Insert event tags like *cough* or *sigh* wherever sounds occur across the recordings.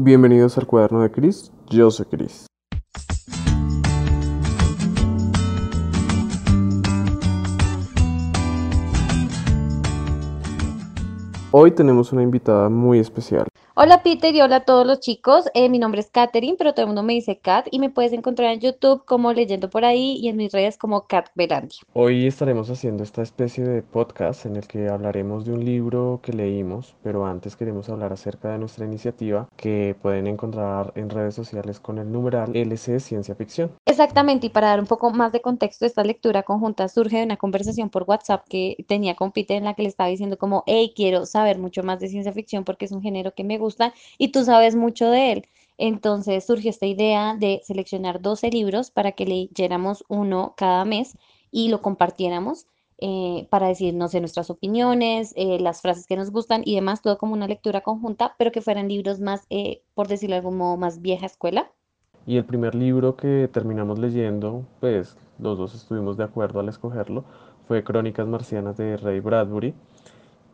Bienvenidos al cuaderno de Cris, yo soy Cris. Hoy tenemos una invitada muy especial. Hola Peter y hola a todos los chicos. Eh, mi nombre es Katherine, pero todo el mundo me dice Kat y me puedes encontrar en YouTube como Leyendo por ahí y en mis redes como Kat Belandia. Hoy estaremos haciendo esta especie de podcast en el que hablaremos de un libro que leímos, pero antes queremos hablar acerca de nuestra iniciativa que pueden encontrar en redes sociales con el numeral LC Ciencia Ficción. Exactamente, y para dar un poco más de contexto, esta lectura conjunta surge de una conversación por WhatsApp que tenía con Peter en la que le estaba diciendo como, hey, quiero saber mucho más de ciencia ficción porque es un género que me gusta y tú sabes mucho de él. Entonces surgió esta idea de seleccionar 12 libros para que leyéramos uno cada mes y lo compartiéramos eh, para decir, no sé, nuestras opiniones, eh, las frases que nos gustan y demás, todo como una lectura conjunta, pero que fueran libros más, eh, por decirlo de algún modo, más vieja escuela. Y el primer libro que terminamos leyendo, pues los dos estuvimos de acuerdo al escogerlo, fue Crónicas Marcianas de Ray Bradbury.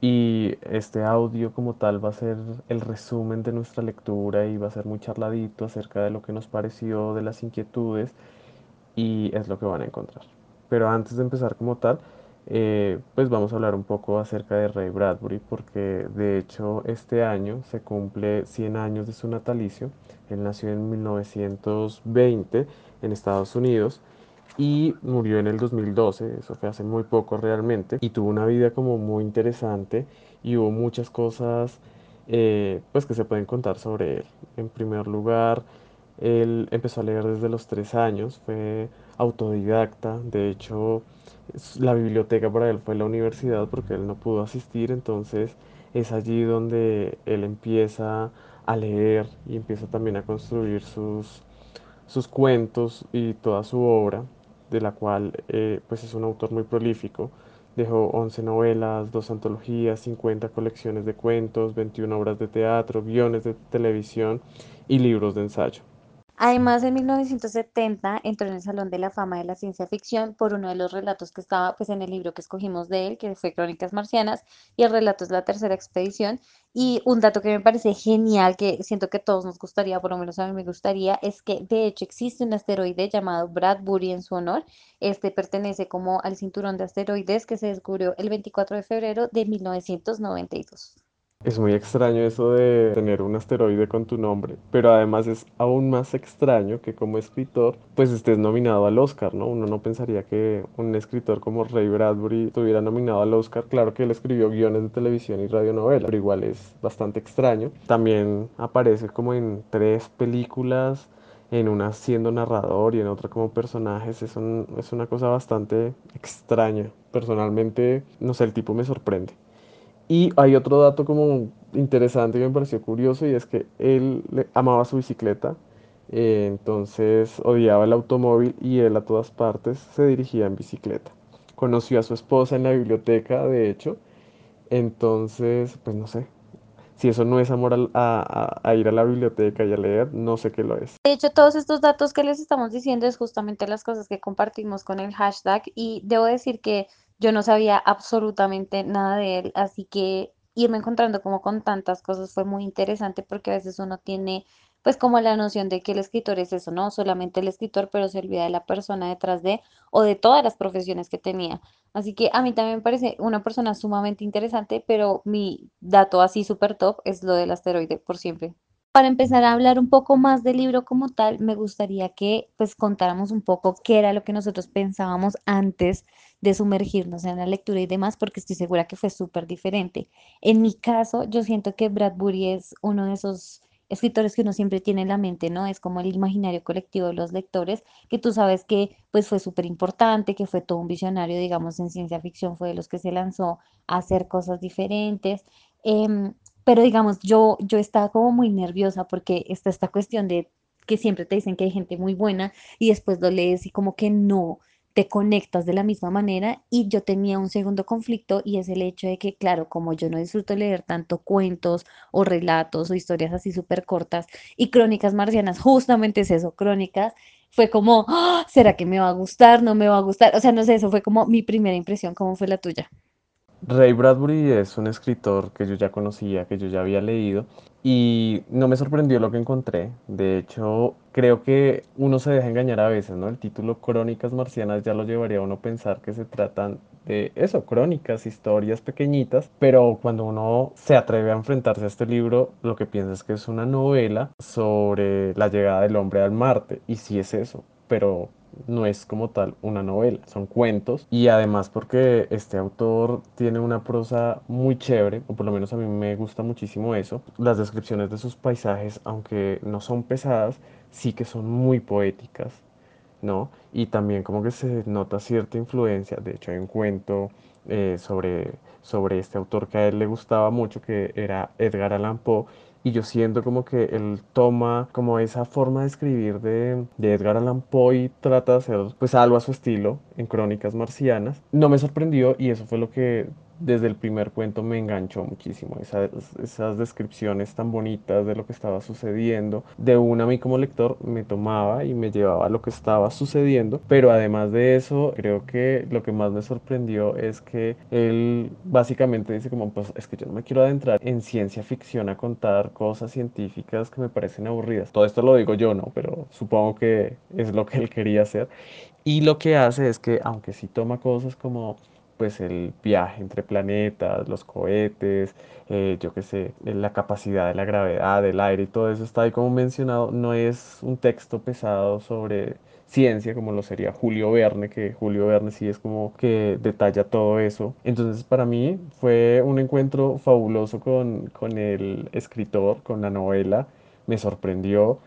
Y este audio como tal va a ser el resumen de nuestra lectura y va a ser muy charladito acerca de lo que nos pareció, de las inquietudes y es lo que van a encontrar. Pero antes de empezar como tal, eh, pues vamos a hablar un poco acerca de Ray Bradbury porque de hecho este año se cumple 100 años de su natalicio. Él nació en 1920 en Estados Unidos y murió en el 2012, eso fue hace muy poco realmente, y tuvo una vida como muy interesante y hubo muchas cosas eh, pues que se pueden contar sobre él. En primer lugar, él empezó a leer desde los tres años, fue autodidacta, de hecho la biblioteca para él fue la universidad porque él no pudo asistir, entonces es allí donde él empieza a leer y empieza también a construir sus, sus cuentos y toda su obra de la cual eh, pues es un autor muy prolífico. Dejó 11 novelas, dos antologías, 50 colecciones de cuentos, 21 obras de teatro, guiones de televisión y libros de ensayo. Además, en 1970 entró en el Salón de la Fama de la Ciencia Ficción por uno de los relatos que estaba pues, en el libro que escogimos de él, que fue Crónicas Marcianas, y el relato es La Tercera Expedición. Y un dato que me parece genial, que siento que todos nos gustaría, por lo menos a mí me gustaría, es que de hecho existe un asteroide llamado Bradbury en su honor. Este pertenece como al cinturón de asteroides que se descubrió el 24 de febrero de 1992. Es muy extraño eso de tener un asteroide con tu nombre, pero además es aún más extraño que como escritor pues estés nominado al Oscar, ¿no? Uno no pensaría que un escritor como Ray Bradbury estuviera nominado al Oscar. Claro que él escribió guiones de televisión y radionovela, pero igual es bastante extraño. También aparece como en tres películas, en una siendo narrador y en otra como personajes. Es, es una cosa bastante extraña. Personalmente, no sé, el tipo me sorprende. Y hay otro dato como interesante que me pareció curioso y es que él amaba su bicicleta, eh, entonces odiaba el automóvil y él a todas partes se dirigía en bicicleta. Conoció a su esposa en la biblioteca, de hecho, entonces, pues no sé, si eso no es amor a, a, ir a la biblioteca y a leer, no sé qué lo es. De hecho, todos estos datos que les estamos diciendo es justamente las cosas que compartimos con el hashtag y debo decir que yo no sabía absolutamente nada de él, así que irme encontrando como con tantas cosas fue muy interesante porque a veces uno tiene pues como la noción de que el escritor es eso, no solamente el escritor, pero se olvida de la persona detrás de o de todas las profesiones que tenía. Así que a mí también me parece una persona sumamente interesante, pero mi dato así súper top es lo del asteroide por siempre. Para empezar a hablar un poco más del libro como tal, me gustaría que pues contáramos un poco qué era lo que nosotros pensábamos antes de sumergirnos en la lectura y demás, porque estoy segura que fue súper diferente. En mi caso, yo siento que Bradbury es uno de esos escritores que uno siempre tiene en la mente, ¿no? Es como el imaginario colectivo de los lectores, que tú sabes que pues fue súper importante, que fue todo un visionario, digamos, en ciencia ficción, fue de los que se lanzó a hacer cosas diferentes. Em, pero digamos, yo, yo estaba como muy nerviosa porque está esta cuestión de que siempre te dicen que hay gente muy buena y después lo lees y como que no te conectas de la misma manera y yo tenía un segundo conflicto y es el hecho de que, claro, como yo no disfruto leer tanto cuentos o relatos o historias así súper cortas y crónicas marcianas, justamente es eso, crónicas, fue como, ¡Ah! ¿será que me va a gustar? ¿No me va a gustar? O sea, no sé, eso fue como mi primera impresión, ¿cómo fue la tuya? Ray Bradbury es un escritor que yo ya conocía, que yo ya había leído y no me sorprendió lo que encontré. De hecho, creo que uno se deja engañar a veces, ¿no? El título Crónicas Marcianas ya lo llevaría a uno a pensar que se tratan de eso, crónicas, historias pequeñitas, pero cuando uno se atreve a enfrentarse a este libro, lo que piensa es que es una novela sobre la llegada del hombre al Marte, y sí es eso, pero no es como tal una novela, son cuentos y además porque este autor tiene una prosa muy chévere, o por lo menos a mí me gusta muchísimo eso. Las descripciones de sus paisajes, aunque no son pesadas, sí que son muy poéticas, ¿no? Y también como que se nota cierta influencia, de hecho hay un cuento eh, sobre, sobre este autor que a él le gustaba mucho, que era Edgar Allan Poe, y yo siento como que él toma como esa forma de escribir de, de Edgar Allan Poe y trata de hacer pues algo a su estilo en Crónicas Marcianas. No me sorprendió y eso fue lo que desde el primer cuento me enganchó muchísimo. Esas, esas descripciones tan bonitas de lo que estaba sucediendo. De una a mí como lector me tomaba y me llevaba a lo que estaba sucediendo. Pero además de eso, creo que lo que más me sorprendió es que él básicamente dice como, pues es que yo no me quiero adentrar en ciencia ficción a contar cosas científicas que me parecen aburridas. Todo esto lo digo yo, ¿no? Pero supongo que es lo que él quería hacer. Y lo que hace es que, aunque sí toma cosas como pues el viaje entre planetas, los cohetes, eh, yo qué sé, la capacidad de la gravedad, del aire y todo eso está ahí como mencionado, no es un texto pesado sobre ciencia como lo sería Julio Verne, que Julio Verne sí es como que detalla todo eso. Entonces para mí fue un encuentro fabuloso con, con el escritor, con la novela, me sorprendió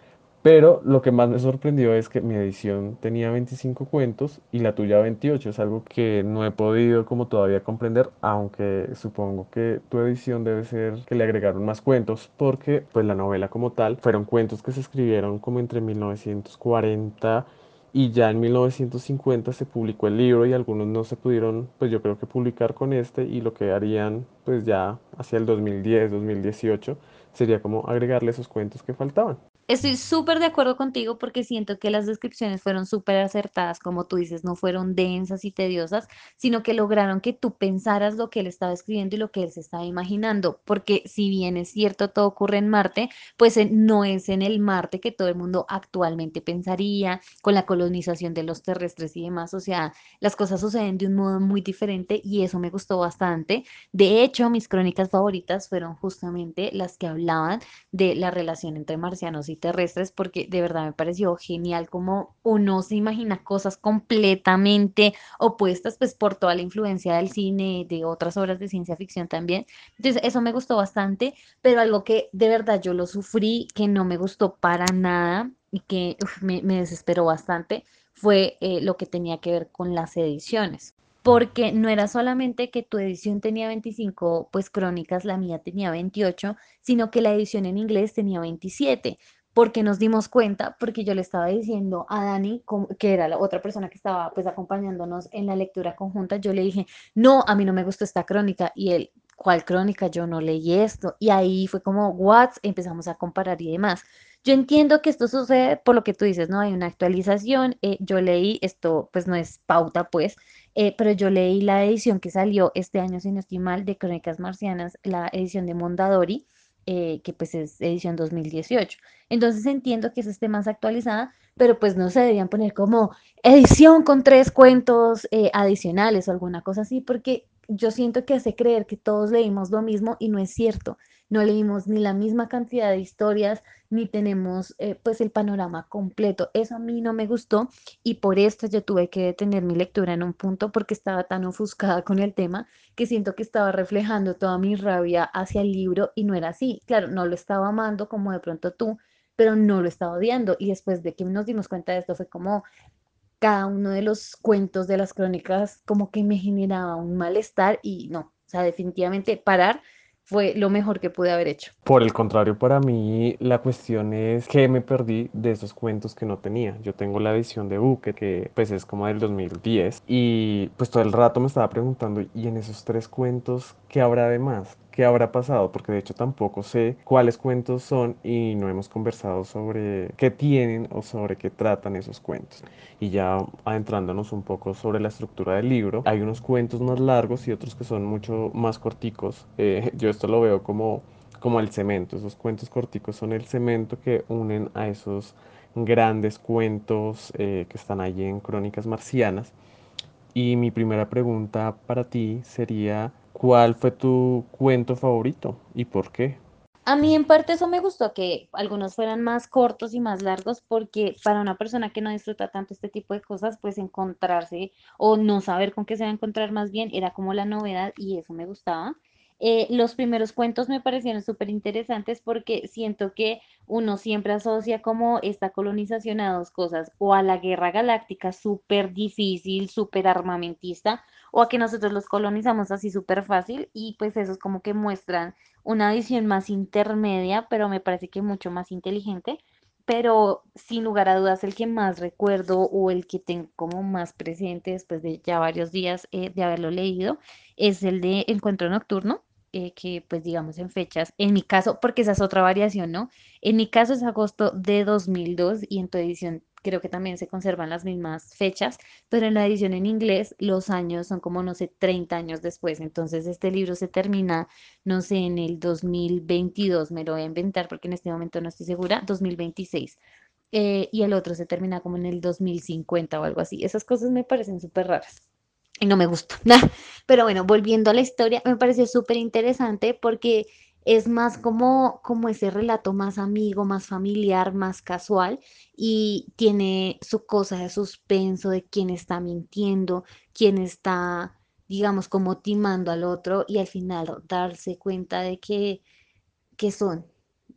pero lo que más me sorprendió es que mi edición tenía 25 cuentos y la tuya 28. Es algo que no he podido como todavía comprender, aunque supongo que tu edición debe ser que le agregaron más cuentos, porque pues la novela como tal fueron cuentos que se escribieron como entre 1940 y ya en 1950 se publicó el libro y algunos no se pudieron, pues yo creo que publicar con este y lo que harían pues ya hacia el 2010, 2018 sería como agregarle esos cuentos que faltaban. Estoy súper de acuerdo contigo porque siento que las descripciones fueron súper acertadas, como tú dices, no fueron densas y tediosas, sino que lograron que tú pensaras lo que él estaba escribiendo y lo que él se estaba imaginando, porque si bien es cierto todo ocurre en Marte, pues eh, no es en el Marte que todo el mundo actualmente pensaría, con la colonización de los terrestres y demás, o sea, las cosas suceden de un modo muy diferente y eso me gustó bastante. De hecho, mis crónicas favoritas fueron justamente las que hablaban de la relación entre marcianos y terrestres porque de verdad me pareció genial como uno se imagina cosas completamente opuestas pues por toda la influencia del cine, de otras obras de ciencia ficción también. Entonces eso me gustó bastante, pero algo que de verdad yo lo sufrí, que no me gustó para nada y que uf, me, me desesperó bastante, fue eh, lo que tenía que ver con las ediciones porque no era solamente que tu edición tenía 25, pues crónicas, la mía tenía 28, sino que la edición en inglés tenía 27 porque nos dimos cuenta, porque yo le estaba diciendo a Dani, que era la otra persona que estaba pues acompañándonos en la lectura conjunta, yo le dije, no, a mí no me gustó esta crónica y él, ¿cuál crónica? Yo no leí esto. Y ahí fue como, what? Empezamos a comparar y demás. Yo entiendo que esto sucede por lo que tú dices, ¿no? Hay una actualización, eh, yo leí, esto pues no es pauta pues, eh, pero yo leí la edición que salió este año, si no estoy mal, de Crónicas Marcianas, la edición de Mondadori eh, que pues es edición 2018. Entonces entiendo que eso esté más actualizada, pero pues no se deberían poner como edición con tres cuentos eh, adicionales o alguna cosa así, porque yo siento que hace creer que todos leímos lo mismo y no es cierto. No leímos ni la misma cantidad de historias, ni tenemos eh, pues el panorama completo. Eso a mí no me gustó y por esto yo tuve que detener mi lectura en un punto porque estaba tan ofuscada con el tema que siento que estaba reflejando toda mi rabia hacia el libro y no era así. Claro, no lo estaba amando como de pronto tú, pero no lo estaba odiando. Y después de que nos dimos cuenta de esto fue como cada uno de los cuentos de las crónicas como que me generaba un malestar y no, o sea, definitivamente parar fue lo mejor que pude haber hecho. Por el contrario, para mí la cuestión es que me perdí de esos cuentos que no tenía. Yo tengo la edición de Buque, que pues es como del 2010, y pues todo el rato me estaba preguntando, ¿y en esos tres cuentos qué habrá de más? Qué habrá pasado, porque de hecho tampoco sé cuáles cuentos son y no hemos conversado sobre qué tienen o sobre qué tratan esos cuentos. Y ya adentrándonos un poco sobre la estructura del libro, hay unos cuentos más largos y otros que son mucho más corticos. Eh, *laughs* yo esto lo veo como como el cemento. Esos cuentos corticos son el cemento que unen a esos grandes cuentos eh, que están allí en Crónicas Marcianas. Y mi primera pregunta para ti sería, ¿cuál fue tu cuento favorito y por qué? A mí en parte eso me gustó, que algunos fueran más cortos y más largos, porque para una persona que no disfruta tanto este tipo de cosas, pues encontrarse o no saber con qué se va a encontrar más bien era como la novedad y eso me gustaba. Eh, los primeros cuentos me parecieron súper interesantes porque siento que uno siempre asocia como esta colonización a dos cosas, o a la guerra galáctica súper difícil, súper armamentista, o a que nosotros los colonizamos así súper fácil y pues eso es como que muestran una visión más intermedia, pero me parece que mucho más inteligente. Pero sin lugar a dudas, el que más recuerdo o el que tengo como más presente después de ya varios días eh, de haberlo leído es el de Encuentro Nocturno eh, que pues digamos en fechas, en mi caso, porque esa es otra variación, ¿no? En mi caso es agosto de 2002 y en tu edición creo que también se conservan las mismas fechas, pero en la edición en inglés los años son como, no sé, 30 años después. Entonces este libro se termina, no sé, en el 2022, me lo voy a inventar porque en este momento no estoy segura, 2026. eh, y el otro se termina como en el 2050 o algo así. Esas cosas me parecen súper raras y no me gusta. *laughs* Pero bueno, volviendo a la historia, me pareció súper interesante porque es más como, como ese relato más amigo, más familiar, más casual y tiene su cosa de suspenso de quién está mintiendo, quién está, digamos, como timando al otro y al final darse cuenta de que que son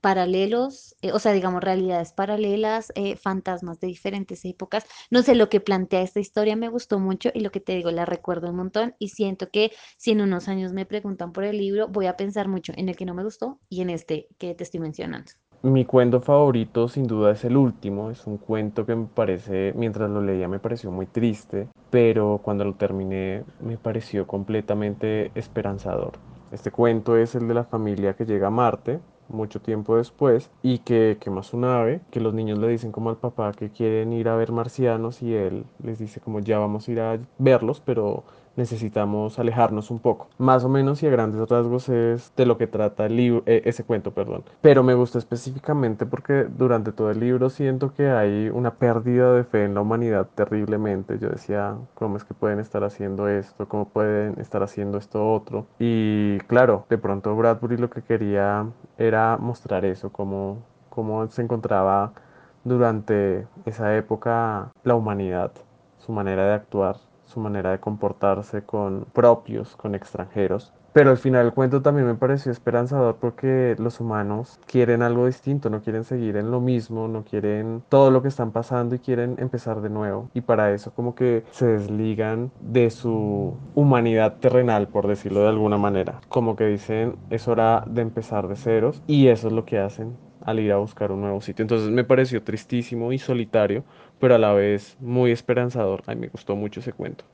paralelos, eh, o sea, digamos, realidades paralelas, eh, fantasmas de diferentes épocas. No sé, lo que plantea esta historia me gustó mucho y lo que te digo, la recuerdo un montón y siento que si en unos años me preguntan por el libro, voy a pensar mucho en el que no me gustó y en este que te estoy mencionando. Mi cuento favorito sin duda es el último, es un cuento que me parece, mientras lo leía me pareció muy triste, pero cuando lo terminé me pareció completamente esperanzador. Este cuento es el de la familia que llega a Marte mucho tiempo después y que quema su nave, que los niños le dicen como al papá que quieren ir a ver marcianos y él les dice como ya vamos a ir a verlos, pero necesitamos alejarnos un poco. Más o menos y a grandes rasgos es de lo que trata el libro, eh, ese cuento, perdón. Pero me gusta específicamente porque durante todo el libro siento que hay una pérdida de fe en la humanidad terriblemente. Yo decía, ¿cómo es que pueden estar haciendo esto? ¿Cómo pueden estar haciendo esto otro? Y claro, de pronto Bradbury lo que quería era mostrar eso, cómo, cómo se encontraba durante esa época la humanidad, su manera de actuar su manera de comportarse con propios, con extranjeros. Pero al final el cuento también me pareció esperanzador porque los humanos quieren algo distinto, no quieren seguir en lo mismo, no quieren todo lo que están pasando y quieren empezar de nuevo. Y para eso como que se desligan de su humanidad terrenal, por decirlo de alguna manera. Como que dicen, es hora de empezar de ceros y eso es lo que hacen al ir a buscar un nuevo sitio. Entonces me pareció tristísimo y solitario, pero a la vez muy esperanzador. Ay, me gustó mucho ese cuento.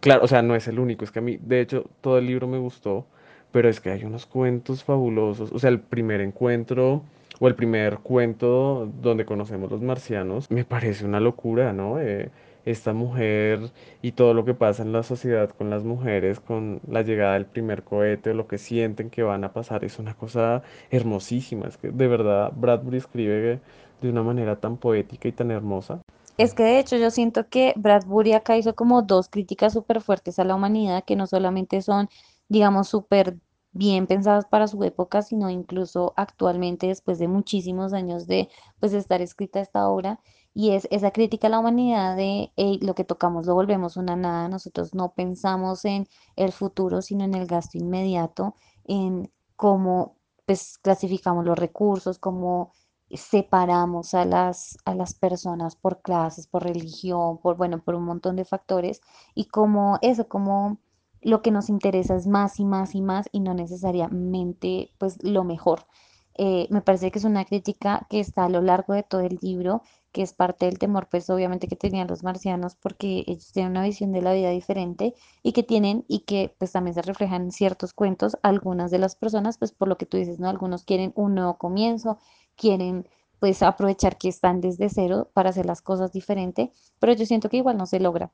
Claro, o sea, no es el único, es que a mí, de hecho, todo el libro me gustó, pero es que hay unos cuentos fabulosos. O sea, el primer encuentro o el primer cuento donde conocemos los marcianos me parece una locura, ¿no? Eh, esta mujer y todo lo que pasa en la sociedad con las mujeres, con la llegada del primer cohete o lo que sienten que van a pasar, es una cosa hermosísima. Es que de verdad Bradbury escribe de una manera tan poética y tan hermosa. Es que de hecho yo siento que Bradbury acá hizo como dos críticas súper fuertes a la humanidad, que no solamente son, digamos, súper bien pensadas para su época, sino incluso actualmente, después de muchísimos años de pues estar escrita esta obra, y es esa crítica a la humanidad de "Ey, lo que tocamos lo volvemos una nada, nosotros no pensamos en el futuro, sino en el gasto inmediato, en cómo pues clasificamos los recursos, cómo separamos a las, a las personas por clases, por religión, por, bueno, por un montón de factores y como eso, como lo que nos interesa es más y más y más y no necesariamente pues lo mejor. eh, me parece que es una crítica que está a lo largo de todo el libro, que es parte del temor, pues obviamente que tenían los marcianos, porque ellos tienen una visión de la vida diferente y que tienen y que pues también se reflejan en ciertos cuentos, algunas de las personas, pues por lo que tú dices, ¿no? Algunos quieren un nuevo comienzo, quieren pues aprovechar que están desde cero para hacer las cosas diferente, pero yo siento que igual no se logra.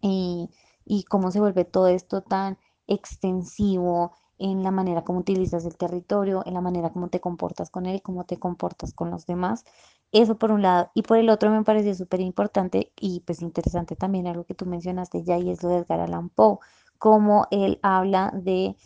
Y, y cómo se vuelve todo esto tan extensivo en la manera como utilizas el territorio, en la manera como te comportas con él, cómo te comportas con los demás. Eso por un lado. Y por el otro me pareció súper importante y pues interesante también algo que tú mencionaste ya y es lo de Edgar Allan Poe, cómo él habla de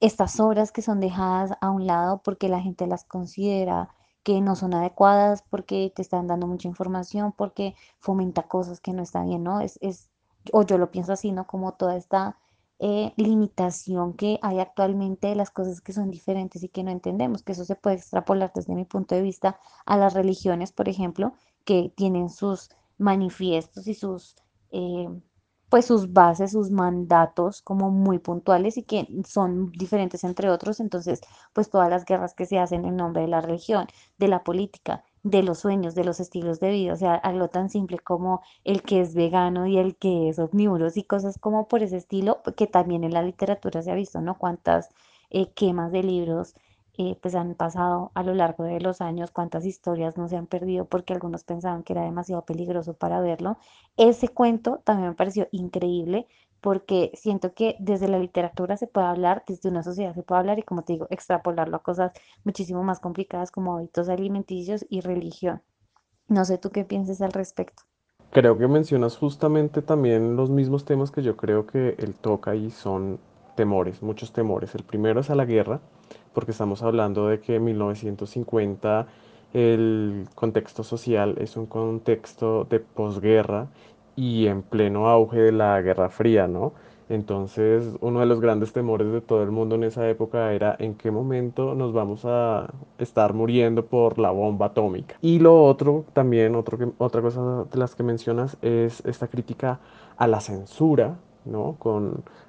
estas obras que son dejadas a un lado porque la gente las considera que no son adecuadas, porque te están dando mucha información, porque fomenta cosas que no están bien, ¿no? Es, es, o yo lo pienso así, ¿no? Como toda esta eh, limitación que hay actualmente de las cosas que son diferentes y que no entendemos, que eso se puede extrapolar desde mi punto de vista a las religiones, por ejemplo, que tienen sus manifiestos y sus, eh, pues sus bases, sus mandatos como muy puntuales y que son diferentes entre otros. Entonces, pues todas las guerras que se hacen en nombre de la religión, de la política, de los sueños, de los estilos de vida, o sea, algo tan simple como el que es vegano y el que es omnívoro y cosas como por ese estilo, que también en la literatura se ha visto, ¿no? Cuántas eh, quemas de libros eh, pues han pasado a lo largo de los años, cuántas historias no se han perdido porque algunos pensaban que era demasiado peligroso para verlo. Ese cuento también me pareció increíble porque siento que desde la literatura se puede hablar, desde una sociedad se puede hablar y como te digo, extrapolarlo a cosas muchísimo más complicadas como hábitos alimenticios y religión. No sé tú qué piensas al respecto. Creo que mencionas justamente también los mismos temas que yo creo que él toca y son temores, muchos temores. El primero es a la guerra, porque estamos hablando de que en 1950 el contexto social es un contexto de posguerra y en pleno auge de la Guerra Fría, ¿no? Entonces, uno de los grandes temores de todo el mundo en esa época era en qué momento nos vamos a estar muriendo por la bomba atómica. Y lo otro, también, otro que- otra cosa de las que mencionas es esta crítica a la censura, ¿no?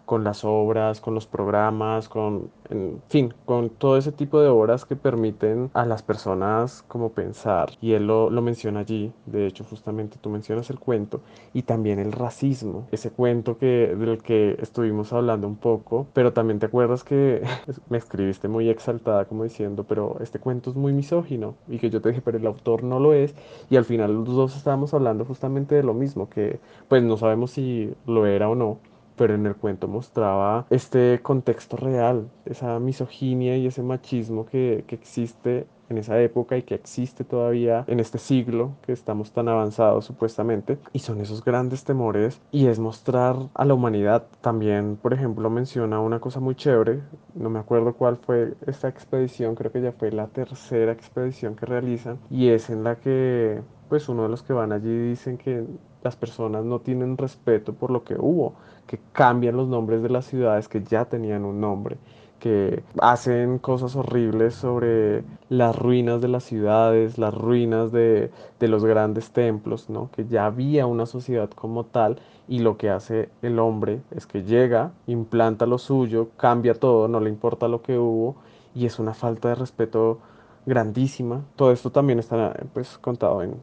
Con las obras, con los programas, con, en fin, con todo ese tipo de obras que permiten a las personas como pensar. Y él lo, menciona allí, de hecho, justamente tú mencionas el cuento y también el racismo, ese cuento que, del que estuvimos hablando un poco, pero también te acuerdas que *laughs* me escribiste muy exaltada como diciendo, pero este cuento es muy misógino y que yo te dije, pero el autor no lo es y al final los dos estábamos hablando justamente de lo mismo, que pues no sabemos si lo era o no. Pero en el cuento mostraba este contexto real, esa misoginia y ese machismo que, que existe en esa época y que existe todavía en este siglo que estamos tan avanzados supuestamente. Y son esos grandes temores y es mostrar a la humanidad. También, por ejemplo, menciona una cosa muy chévere, no me acuerdo cuál fue esta expedición, creo que ya fue la tercera expedición que realizan y es en la que pues uno de los que van allí dicen que las personas no tienen respeto por lo que hubo, que cambian los nombres de las ciudades que ya tenían un nombre que hacen cosas horribles sobre las ruinas de las ciudades, las ruinas de, de los grandes templos, ¿no? Que ya había una sociedad como tal y lo que hace el hombre es que llega, implanta lo suyo, cambia todo, no le importa lo que hubo y es una falta de respeto grandísima. Todo esto también está pues contado en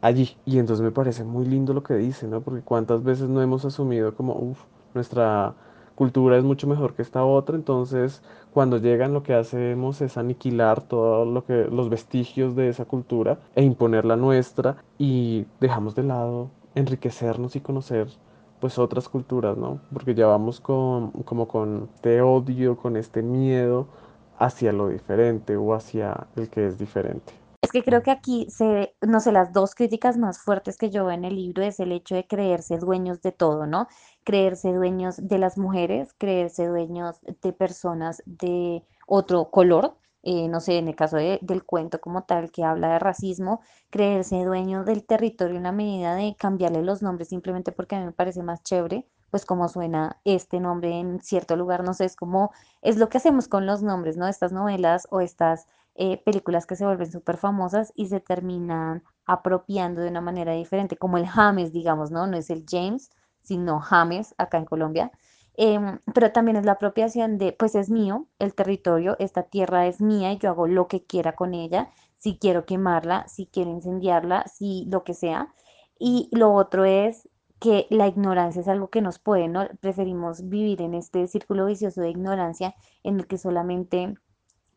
allí y entonces me parece muy lindo lo que dice, ¿no? Porque cuántas veces no hemos asumido como, uff, nuestra cultura es mucho mejor que esta otra, entonces cuando llegan lo que hacemos es aniquilar todo lo que los vestigios de esa cultura e imponer la nuestra y dejamos de lado enriquecernos y conocer pues otras culturas, ¿no? Porque ya vamos con, como con este odio, con este miedo hacia lo diferente o hacia el que es diferente. Es que creo que aquí se, no sé, las dos críticas más fuertes que yo veo en el libro es el hecho de creerse dueños de todo, ¿no? Creerse dueños de las mujeres, creerse dueños de personas de otro color, eh, no sé, en el caso de- del cuento como tal que habla de racismo, creerse dueño del territorio en la medida de cambiarle los nombres simplemente porque a mí me parece más chévere, pues como suena este nombre en cierto lugar, no sé, es como, es lo que hacemos con los nombres, ¿no? Estas novelas o estas eh, películas que se vuelven súper famosas y se terminan apropiando de una manera diferente, como el James, digamos, ¿no? No es el James, sino James acá en Colombia. Em, pero también es la apropiación de, pues es mío, el territorio, esta tierra es mía y yo hago lo que quiera con ella, si quiero quemarla, si quiero incendiarla, si lo que sea. Y lo otro es que la ignorancia es algo que nos puede, ¿no? Preferimos vivir en este círculo vicioso de ignorancia en el que solamente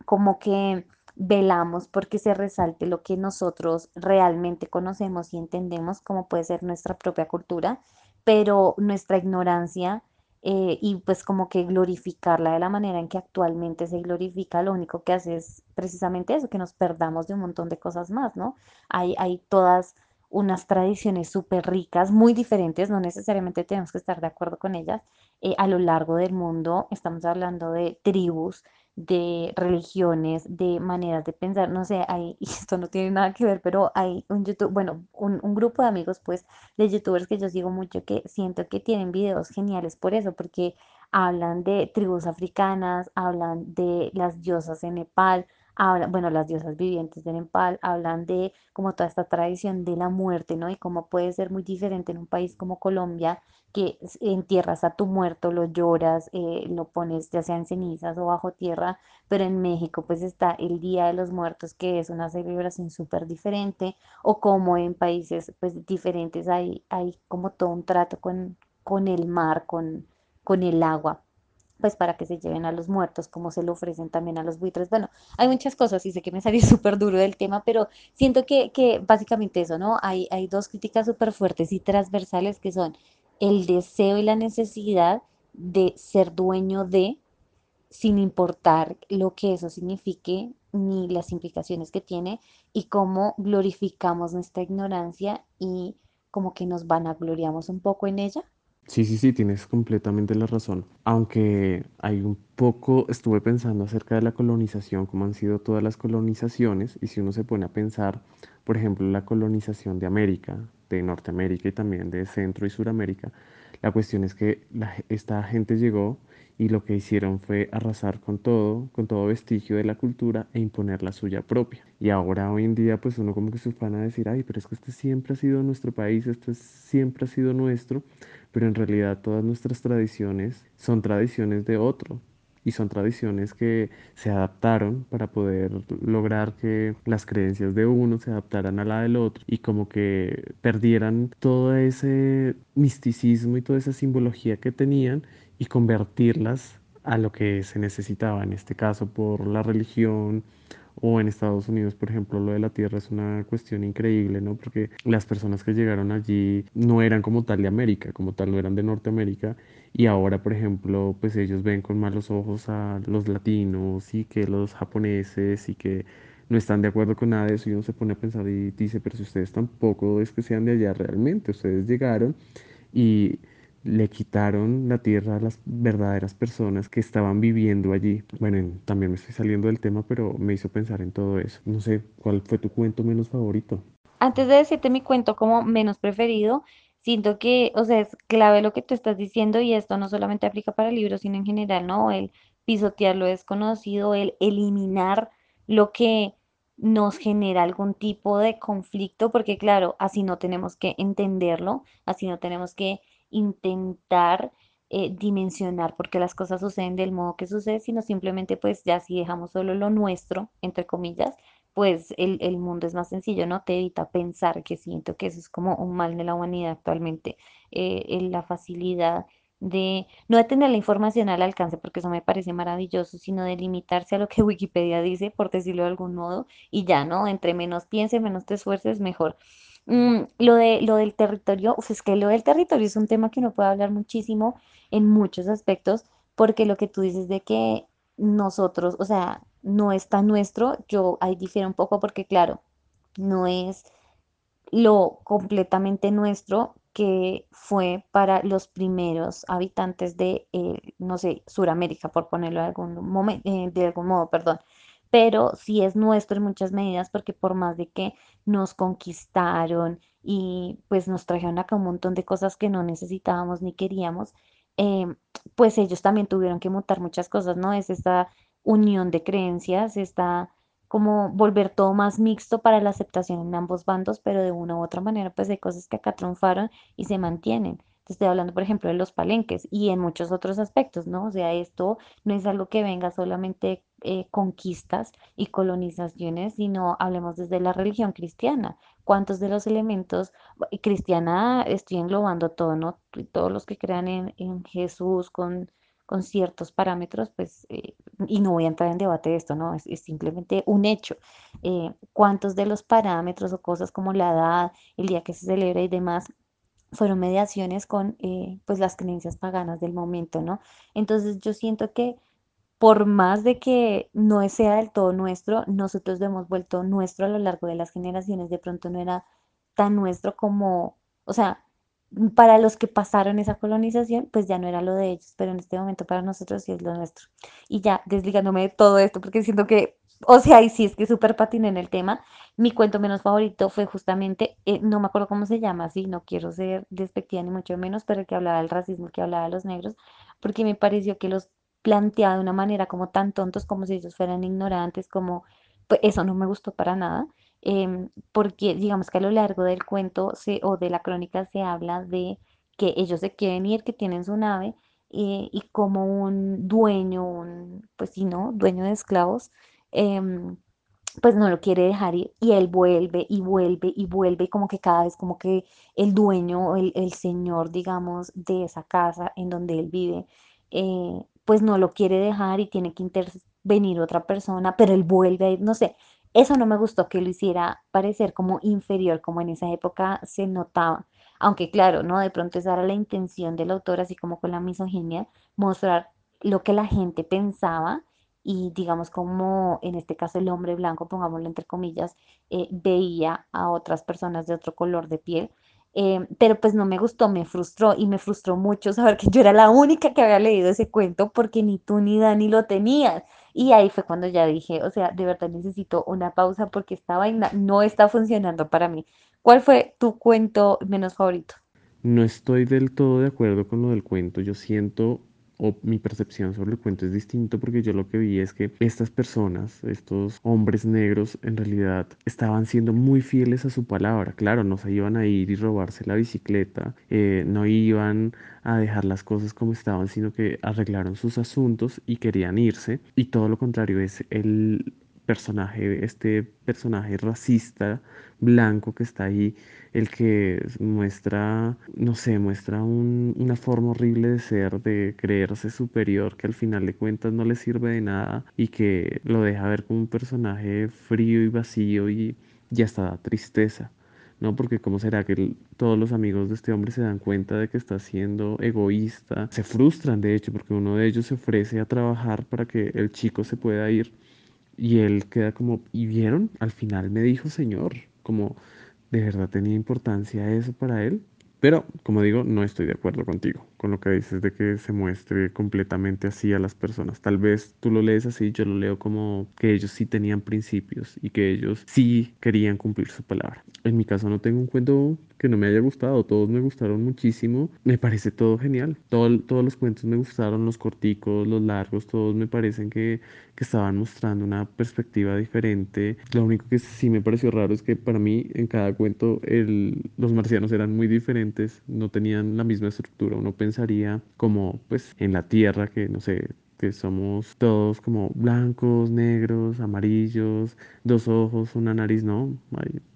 como que velamos porque se resalte lo que nosotros realmente conocemos y entendemos, como puede ser nuestra propia cultura, pero nuestra ignorancia eh, y pues como que glorificarla de la manera en que actualmente se glorifica, lo único que hace es precisamente eso, que nos perdamos de un montón de cosas más, ¿no? Hay, hay todas unas tradiciones súper ricas, muy diferentes, no necesariamente tenemos que estar de acuerdo con ellas, eh, a lo largo del mundo. Estamos hablando de tribus, de religiones, de maneras de pensar, no sé, hay, *laughs* y esto no tiene nada que ver, pero hay un YouTube, bueno, un, un grupo de amigos, pues, de youtubers que yo sigo mucho, que siento que tienen videos geniales por eso, porque hablan de tribus africanas, hablan de las diosas en Nepal, bueno, las diosas vivientes de Nepal, hablan de como toda esta tradición de la muerte, ¿no? Y cómo puede ser muy diferente en un país como Colombia, que entierras a tu muerto, lo lloras, eh, lo pones ya sea en cenizas o bajo tierra, pero en México pues está el Día de los Muertos, que es una celebración súper diferente, o como en países pues diferentes hay, hay como todo un trato con, con el mar, con, con el agua pues para que se lleven a los muertos, como se lo ofrecen también a los buitres. Bueno, hay muchas cosas y sé que me *laughs* salí súper duro del tema, pero siento que, que básicamente eso, ¿no? Hay, hay dos críticas súper fuertes y transversales que son el deseo y la necesidad de ser dueño de, sin importar lo que eso signifique ni las implicaciones que tiene, y cómo glorificamos nuestra ignorancia y como que nos vanagloriamos un poco en ella. Sí, sí, sí, tienes completamente la razón. Aunque hay un poco, estuve pensando acerca de la colonización, cómo han sido todas las colonizaciones, y si uno se pone a pensar, por ejemplo, la colonización de América, de Norteamérica y también de Centro y Suramérica, la cuestión es que esta gente llegó y lo que hicieron fue arrasar con todo, con todo vestigio de la cultura e imponer la suya propia. Y ahora hoy en día, pues uno como que se ufana a decir, ay, pero es que este siempre ha sido nuestro país, esto es- siempre ha sido nuestro pero en realidad todas nuestras tradiciones son tradiciones de otro y son tradiciones que se adaptaron para poder lograr que las creencias de uno se adaptaran a la del otro y como que perdieran todo ese misticismo y toda esa simbología que tenían y convertirlas a lo que se necesitaba, en este caso por la religión o en Estados Unidos, por ejemplo, lo de la tierra es una cuestión increíble, ¿no? Porque las personas que llegaron allí no eran como tal de América, como tal no eran de Norteamérica, y ahora, por ejemplo, pues ellos ven con malos ojos a los latinos y que los japoneses y que no están de acuerdo con nada de eso, y uno se pone a pensar y dice, pero si ustedes tampoco es que sean de allá realmente, ustedes llegaron y le quitaron la tierra a las verdaderas personas que estaban viviendo allí. Bueno, en- también me estoy saliendo del tema, pero me hizo pensar en todo eso. No sé, ¿cuál fue tu cuento menos favorito? Antes de decirte mi cuento como menos preferido, siento que, o sea, es clave lo que tú estás diciendo y esto no solamente aplica para libros, sino en general, ¿no? El pisotear lo desconocido, el eliminar lo que nos genera algún tipo de conflicto, porque claro, así no tenemos que entenderlo, así no tenemos que intentar eh, dimensionar por qué las cosas suceden del modo que sucede, sino simplemente pues ya si dejamos solo lo nuestro, entre comillas, pues el, el mundo es más sencillo, ¿no? Te evita pensar que siento que eso es como un mal de la humanidad actualmente, eh, en la facilidad de no de tener la información al alcance, porque eso me parece maravilloso, sino de limitarse a lo que *laughs* Wikipedia dice, por decirlo de algún modo, y ya, ¿no? Entre menos pienses, menos te esfuerces, mejor. Mm, lo de, lo del territorio, uf, es que lo del territorio es un tema que uno puede hablar muchísimo en muchos aspectos, porque lo que tú dices de que nosotros, o sea, no es tan nuestro, yo ahí difiero un poco porque claro, no es lo completamente nuestro que fue para los primeros habitantes de, eh, no sé, Suramérica, por ponerlo de algún momento, de algún modo, perdón. Pero sí es nuestro en muchas medidas porque por más de que nos conquistaron y pues nos trajeron acá un montón de cosas que no necesitábamos ni queríamos, em, pues ellos también tuvieron que mutar muchas cosas, ¿no? Es esta unión de creencias, esta como volver todo más mixto para la aceptación en ambos bandos, pero de una u otra manera, pues hay cosas que acá triunfaron y se mantienen. Estoy hablando, por ejemplo, de los palenques y en muchos otros aspectos, ¿no? O sea, esto no es algo que venga solamente eh, conquistas y colonizaciones, sino hablemos desde la religión cristiana. ¿Cuántos de los elementos y cristiana estoy englobando todo, ¿no? Todos los que crean en, en Jesús con, con ciertos parámetros, pues, eh, y no voy a entrar en debate de esto, ¿no? Es, es simplemente un hecho. Eh, ¿cuántos de los parámetros o cosas como la edad, el día que se celebra y demás, fueron mediaciones con, eh, pues, las creencias paganas del momento, ¿no? Entonces yo siento que por más de que no sea del todo nuestro, nosotros lo hemos vuelto nuestro a lo largo de las generaciones. De pronto no era tan nuestro como, o sea, para los que pasaron esa colonización, pues ya no era lo de ellos, pero en este momento para nosotros sí es lo nuestro. Y ya, desligándome de todo esto, porque siento que, o sea, y sí es que súper patiné en el tema, mi cuento menos favorito fue justamente, eh, no me acuerdo cómo se llama, sí, no quiero ser despectiva ni mucho menos, pero el que hablaba del racismo, el que hablaba de los negros, porque me pareció que los planteaba de una manera como tan tontos, como si ellos fueran ignorantes, como, pues eso no me gustó para nada, em, porque digamos que a lo largo del cuento se, o de la crónica se habla de que ellos se quieren ir, que tienen su nave, eh, y como un dueño, un, pues sí, ¿no? Dueño de esclavos, em, pues no lo quiere dejar y él vuelve y vuelve y vuelve como que cada vez como que el dueño, el, el señor, digamos, de esa casa en donde él vive, eh, pues no lo quiere dejar y tiene que intervenir otra persona, pero él vuelve a no sé, eso no me gustó que lo hiciera parecer como inferior, como en esa época se notaba. Aunque claro, ¿no? De pronto esa era la intención del autor, así como con la misoginia, mostrar lo que la gente pensaba y digamos como en este caso el hombre blanco, pongámoslo entre comillas, eh, veía a otras personas de otro color de piel. eh, pero pues no me gustó, me frustró y me frustró mucho saber que yo era la única que había leído ese cuento porque ni tú ni Dani lo tenías. Y ahí fue cuando ya dije, o sea, de verdad necesito una pausa porque esta vaina no está funcionando para mí. ¿Cuál fue tu cuento menos favorito? No estoy del todo de acuerdo con lo del cuento. Yo siento, o mi percepción sobre el cuento es distinto porque yo lo que vi es que estas personas, estos hombres negros, en realidad estaban siendo muy fieles a su palabra. Claro, no se iban a ir y robarse la bicicleta, eh, no iban a dejar las cosas como estaban, sino que arreglaron sus asuntos y querían irse. Y todo lo contrario es el personaje, este personaje racista blanco que está ahí, el que muestra, no sé, muestra un- una forma horrible de ser, de creerse superior, que al final de cuentas no le sirve de nada y que lo deja ver como un personaje frío y vacío y, y hasta da tristeza. ¿no? Porque cómo será que todos los amigos de este hombre se dan cuenta de que está siendo egoísta, se frustran de hecho, porque uno de ellos se ofrece a trabajar para que el chico se pueda ir y él queda como, ¿y vieron? Al final me dijo señor, como de verdad tenía importancia eso para él. Pero, como digo, no estoy de acuerdo contigo con lo que dices de que se muestre completamente así a las personas. Tal vez tú lo lees así, yo lo leo como que ellos sí tenían principios y que ellos sí querían cumplir su palabra. En mi caso no tengo un cuento que no me haya gustado, todos me gustaron muchísimo, me parece todo genial, Todo- todos los cuentos me gustaron, los corticos, los largos, todos me parecen que, que estaban mostrando una perspectiva diferente. Lo único que sí me pareció raro es que para mí en cada cuento el- los marcianos eran muy diferentes, no tenían la misma estructura, uno pensaría como pues en la Tierra que no sé que somos todos como blancos, negros, amarillos, dos ojos, una nariz, no.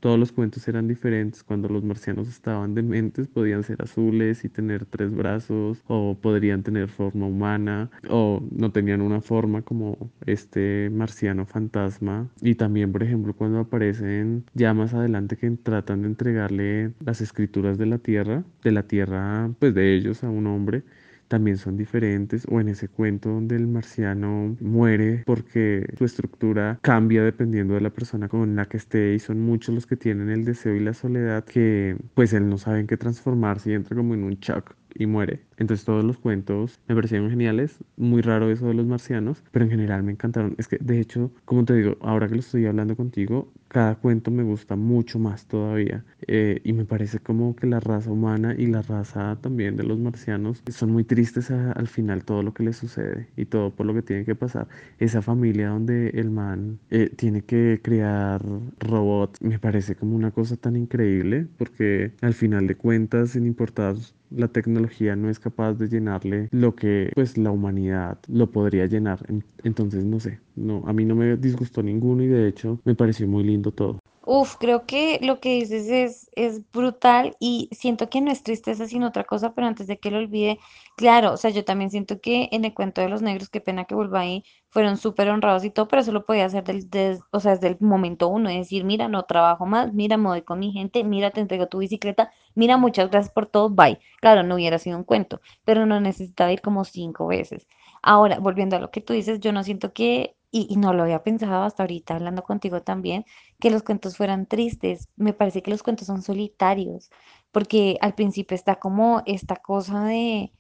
Todos los cuentos eran diferentes. Cuando los marcianos estaban dementes, podían ser azules y tener tres brazos, o podrían tener forma humana, o no tenían una forma como este marciano fantasma. Y también, por ejemplo, cuando aparecen ya más adelante que tratan de entregarle las escrituras de la tierra, de la tierra, pues de ellos a un hombre también son diferentes, o en ese cuento donde el marciano muere porque su estructura cambia dependiendo de la persona con la que esté y son muchos los que tienen el deseo y la soledad que pues él no sabe en qué transformarse y entra como en un shock y muere. Entonces todos los cuentos me parecieron geniales, muy raro eso de los marcianos, pero en general me encantaron. Es que de hecho, como te digo, ahora que lo estoy hablando contigo, cada cuento me gusta mucho más todavía. Eh, y me parece como que la raza humana y la raza también de los marcianos son muy tristes a- al final todo lo que les sucede y todo por lo que tiene que pasar. Esa familia donde el man eh, tiene que crear robots me parece como una cosa tan increíble porque al final de cuentas, sin importar la tecnología no es capaz de llenarle lo que pues la humanidad lo podría llenar. Entonces, no sé, no, a mí no me disgustó ninguno y de hecho me pareció muy lindo todo. Uf, creo que lo que dices es, es brutal y siento que no es tristeza sino otra cosa, pero antes de que lo olvide, claro, o sea, yo también siento que en el cuento de los negros, qué pena que vuelva ahí, fueron súper honrados y todo, pero eso lo podía hacer del, des- o sea, desde el momento uno, es decir, mira, no trabajo más, mira, me voy con mi gente, mira, te entrego tu bicicleta, mira, muchas gracias por todo, bye. Claro, no hubiera sido un cuento, pero no necesitaba ir como cinco veces. Ahora, volviendo a lo que tú dices, yo no siento que, y, no lo había pensado hasta ahorita hablando contigo también, que los cuentos fueran tristes. Me parece que los cuentos son solitarios, porque al principio está como esta cosa de,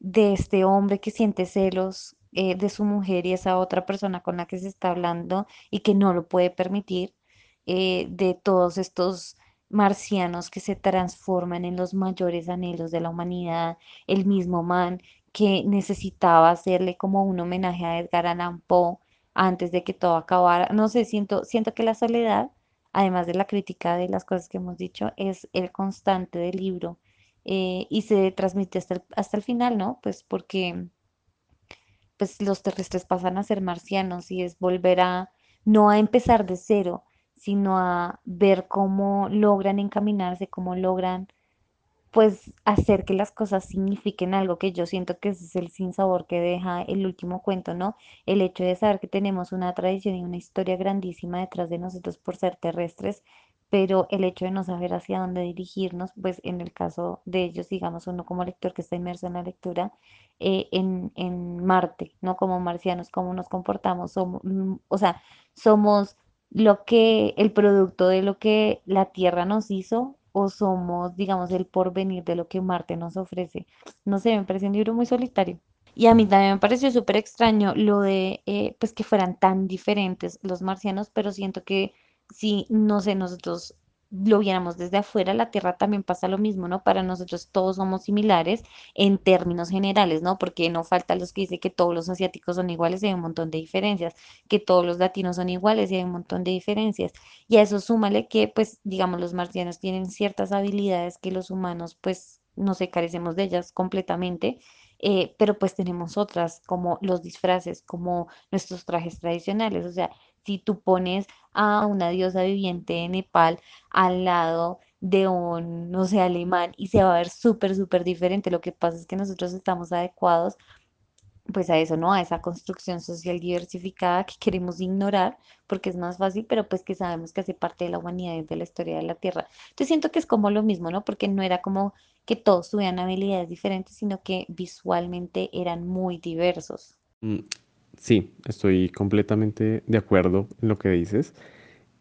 de este hombre que siente celos eh, de su mujer y esa otra persona con la que se está hablando y que no lo puede permitir, eh, de todos estos marcianos que se transforman en los mayores anhelos de la humanidad, el mismo man que necesitaba hacerle como un homenaje a Edgar Allan Poe antes de que todo acabara. No sé, siento, siento que la soledad, además de la crítica de las cosas que hemos dicho, es el constante del libro eh, y se transmite hasta el, hasta el final, ¿no? Pues porque pues los terrestres pasan a ser marcianos y es volver a, no a empezar de cero, sino a ver cómo logran encaminarse, cómo logran pues hacer que las cosas signifiquen algo que yo siento que es el sinsabor que deja el último cuento, ¿no? El hecho de saber que tenemos una tradición y una historia grandísima detrás de nosotros por ser terrestres, pero el hecho de no saber hacia dónde dirigirnos, pues en el caso de ellos, digamos, uno como lector que está inmerso en la lectura, eh, en, en Marte, ¿no? Como marcianos, cómo nos comportamos, mm, o sea, somos lo que, el producto de lo que la Tierra nos hizo o somos, digamos, el porvenir de lo que Marte nos ofrece. No sé, me parece un libro muy solitario. Y a mí también me pareció súper extraño lo de, eh, pues, que fueran tan diferentes los marcianos, pero siento que si, no sé, nosotros lo viéramos desde afuera, la Tierra también pasa lo mismo, ¿no? Para nosotros todos somos similares en términos generales, ¿no? Porque no falta los que dicen que todos los asiáticos son iguales y hay un montón de diferencias, que todos los latinos son iguales y hay un montón de diferencias. Y a eso súmale que, pues, digamos, los marcianos tienen ciertas habilidades que los humanos, pues, no sé, carecemos de ellas completamente, eh, pero pues tenemos otras, como los disfraces, como nuestros trajes tradicionales. O sea, si tú pones a una diosa viviente de Nepal al lado de un, no sé, alemán y se va a ver súper, súper diferente. Lo que pasa es que nosotros estamos adecuados pues a eso, ¿no? A esa construcción social diversificada que queremos ignorar porque es más fácil, pero pues que sabemos que hace parte de la humanidad y de la historia de la Tierra. Entonces siento que es como lo mismo, ¿no? Porque no era como que todos tuvieran habilidades diferentes, sino que visualmente eran muy diversos. Sí, estoy completamente de acuerdo en lo que dices.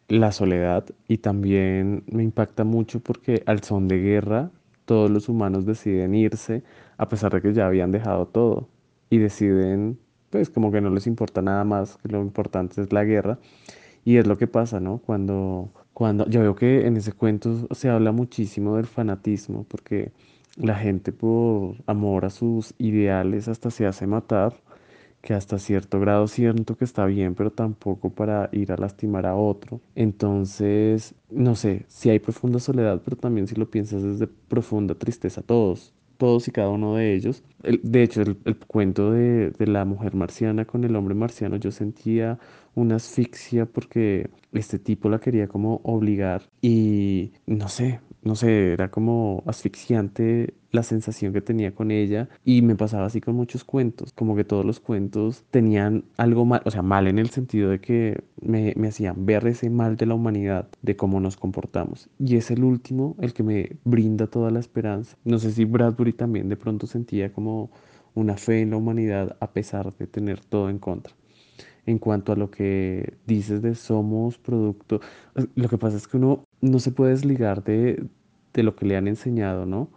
La soledad y también me impacta mucho porque al son de guerra todos los humanos deciden irse a pesar de que ya habían dejado todo y deciden pues como que no les importa nada más, que lo importante es la guerra y es lo que pasa, ¿no? Cuando cuando yo veo que en ese cuento se habla muchísimo del fanatismo porque la gente por amor a sus ideales hasta se hace matar que hasta cierto grado siento que está bien, pero tampoco para ir a lastimar a otro. Entonces, no sé, si hay profunda soledad, pero también si lo piensas desde profunda tristeza, todos, todos y cada uno de ellos. El- de hecho, el, el cuento de, de la mujer marciana con el hombre marciano, yo sentía una asfixia porque este tipo la quería como obligar y no sé, no sé, era como asfixiante la sensación que tenía con ella y me pasaba así con muchos cuentos, como que todos los cuentos tenían algo mal, o sea, mal en el sentido de que me, me hacían ver ese mal de la humanidad, de cómo nos comportamos. Y es el último el que me brinda toda la esperanza. No sé si Bradbury también de pronto sentía como una fe en la humanidad a pesar de tener todo en contra en cuanto a lo que dices de somos producto. Lo que pasa es que uno no se puede desligar de, de lo que le han enseñado, ¿no?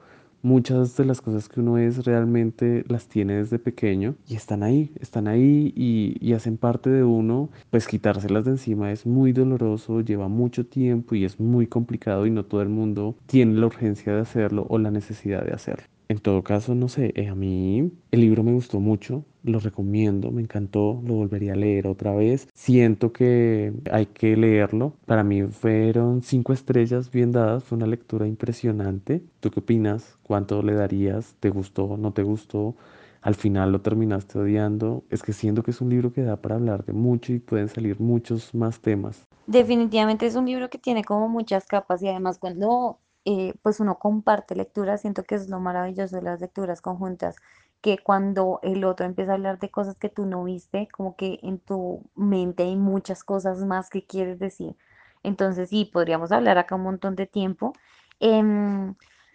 Muchas de las cosas que uno es realmente las tiene desde pequeño y están ahí, están ahí y, y hacen parte de uno. Pues quitárselas de encima es muy doloroso, lleva mucho tiempo y es muy complicado y no todo el mundo tiene la urgencia de hacerlo o la necesidad de hacerlo. En todo caso, no sé, eh, a mí el libro me gustó mucho, lo recomiendo, me encantó, lo volvería a leer otra vez. Siento que hay que leerlo. Para mí fueron cinco estrellas bien dadas, fue una lectura impresionante. ¿Tú qué opinas? ¿Cuánto le darías? ¿Te gustó? ¿No te gustó? Al final lo terminaste odiando. Es que siento que es un libro que da para hablar de mucho y pueden salir muchos más temas. Definitivamente es un libro que tiene como muchas capas y además cuando eh, pues uno comparte lectura, siento que es lo maravilloso de las lecturas conjuntas, que cuando el otro empieza a hablar de cosas que tú no viste, como que en tu mente hay muchas cosas más que quieres decir. Entonces sí, podríamos hablar acá un montón de tiempo. Em,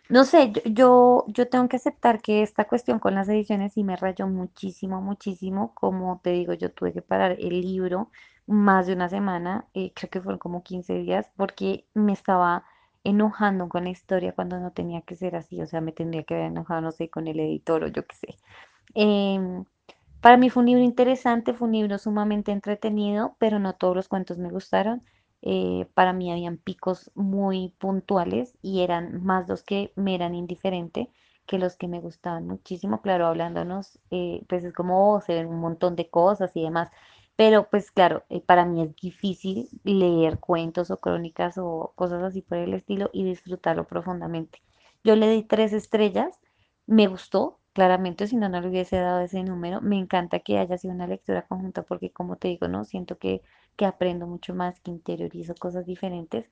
no sé, yo, yo, yo tengo que aceptar que esta cuestión con las ediciones sí me rayó muchísimo, muchísimo. Como te digo, yo tuve que parar el libro más de una semana, eh, creo que fueron como 15 días, porque me estaba enojando con la historia cuando no tenía que ser así, o sea, me tendría que haber enojado, no sé, con el editor o yo qué sé. Em, para mí fue un libro interesante, fue un libro sumamente entretenido, pero no todos los cuentos me gustaron. Eh, para mí habían picos muy puntuales y eran más los que me eran indiferentes que los que me gustaban muchísimo. Claro, hablándonos, eh, pues es como oh, se ven un montón de cosas y demás. Pero pues claro, eh, para mí es difícil leer cuentos o crónicas o cosas así por el estilo y disfrutarlo profundamente. Yo le di tres estrellas, me gustó, claramente, si no, no le hubiese dado ese número. Me encanta que haya sido una lectura conjunta porque como te digo, ¿no? Siento que, que aprendo mucho más, que interiorizo cosas diferentes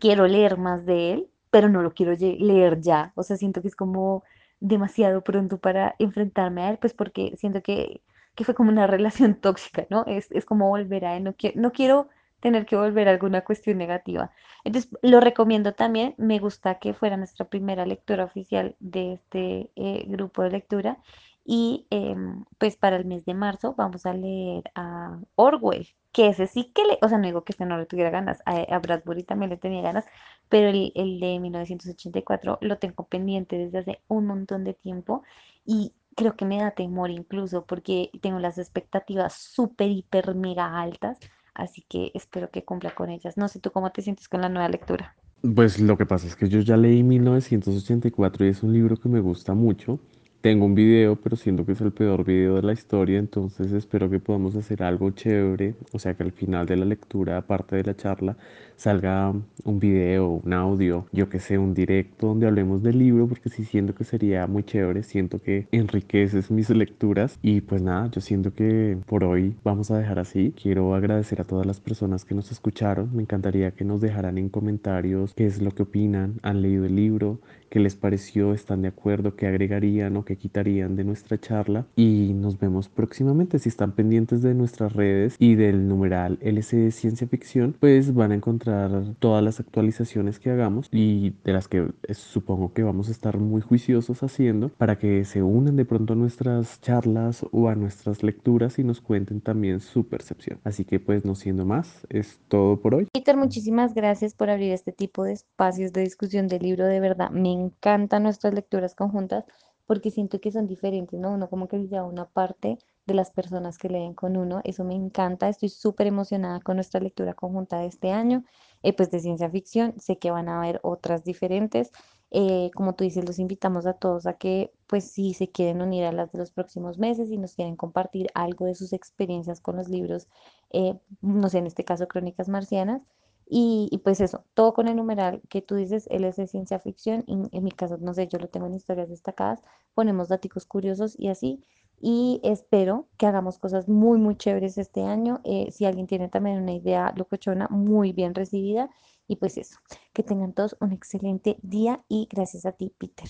quiero leer más de él, pero no lo quiero leer ya. O sea, siento que es como demasiado pronto para enfrentarme a él, pues porque siento que, que fue como una relación *laughs* tóxica, ¿no? Es, es como volver a no quiero, no quiero tener que volver a alguna cuestión negativa. Entonces, lo recomiendo también, me gusta que fuera nuestra primera lectura oficial de este eh, grupo de lectura. Y em, pues para el mes de marzo vamos a leer a Orwell, que ese sí que le, o sea, no digo que este no le tuviera ganas, a, a Bradbury también le tenía ganas, pero el, el de 1984 lo tengo pendiente desde hace un montón de tiempo y creo que me da temor incluso porque tengo las expectativas súper, hiper, mega altas, así que espero que cumpla con ellas. No sé tú cómo te sientes con la nueva lectura. Pues lo que pasa es que yo ya leí 1984 y es un libro que me gusta mucho. Tengo un video, pero siento que es el peor video de la historia, entonces espero que podamos hacer algo chévere. O sea, que al final de la lectura, aparte de la charla, salga un video, un audio, yo que sé, un directo donde hablemos del libro, porque sí siento que sería muy chévere, siento que enriqueces mis lecturas. Y pues nada, yo siento que por hoy vamos a dejar así. Quiero agradecer a todas las personas que nos escucharon. Me encantaría que nos dejaran en comentarios qué es lo que opinan, han leído el libro, qué les pareció, están de acuerdo, qué agregarían o qué quitarían de nuestra charla. Y nos vemos próximamente. Si están pendientes de nuestras redes y del numeral LC Ciencia Ficción, pues van a encontrar todas las actualizaciones que hagamos y de las que supongo que vamos a estar muy juiciosos haciendo para que se unan de pronto a nuestras charlas o a nuestras lecturas y nos cuenten también su percepción. Así que pues no siendo más, es todo por hoy. Peter, muchísimas gracias por abrir este tipo de espacios de discusión del libro. De verdad, me encantan nuestras lecturas conjuntas porque siento que son diferentes, ¿no? Uno como que lleva una parte de las personas que leen con uno. Eso me encanta. Estoy súper emocionada con nuestra lectura conjunta de este año, eh, pues de ciencia ficción. Sé que van a haber otras diferentes. Eh, como tú dices, los invitamos a todos a que, pues, si se quieren unir a las de los próximos meses y nos quieren compartir algo de sus experiencias con los libros, eh, no sé, en este caso, Crónicas Marcianas. Y, pues eso, todo con el numeral que tú dices, él es de ciencia ficción, en mi caso, no sé, yo lo tengo en historias destacadas, ponemos daticos curiosos y así. Y espero que hagamos cosas muy, muy chéveres este año. Eh, si alguien tiene también una idea locochona, muy bien recibida. Y pues eso, que tengan todos un excelente día y gracias a ti, Peter.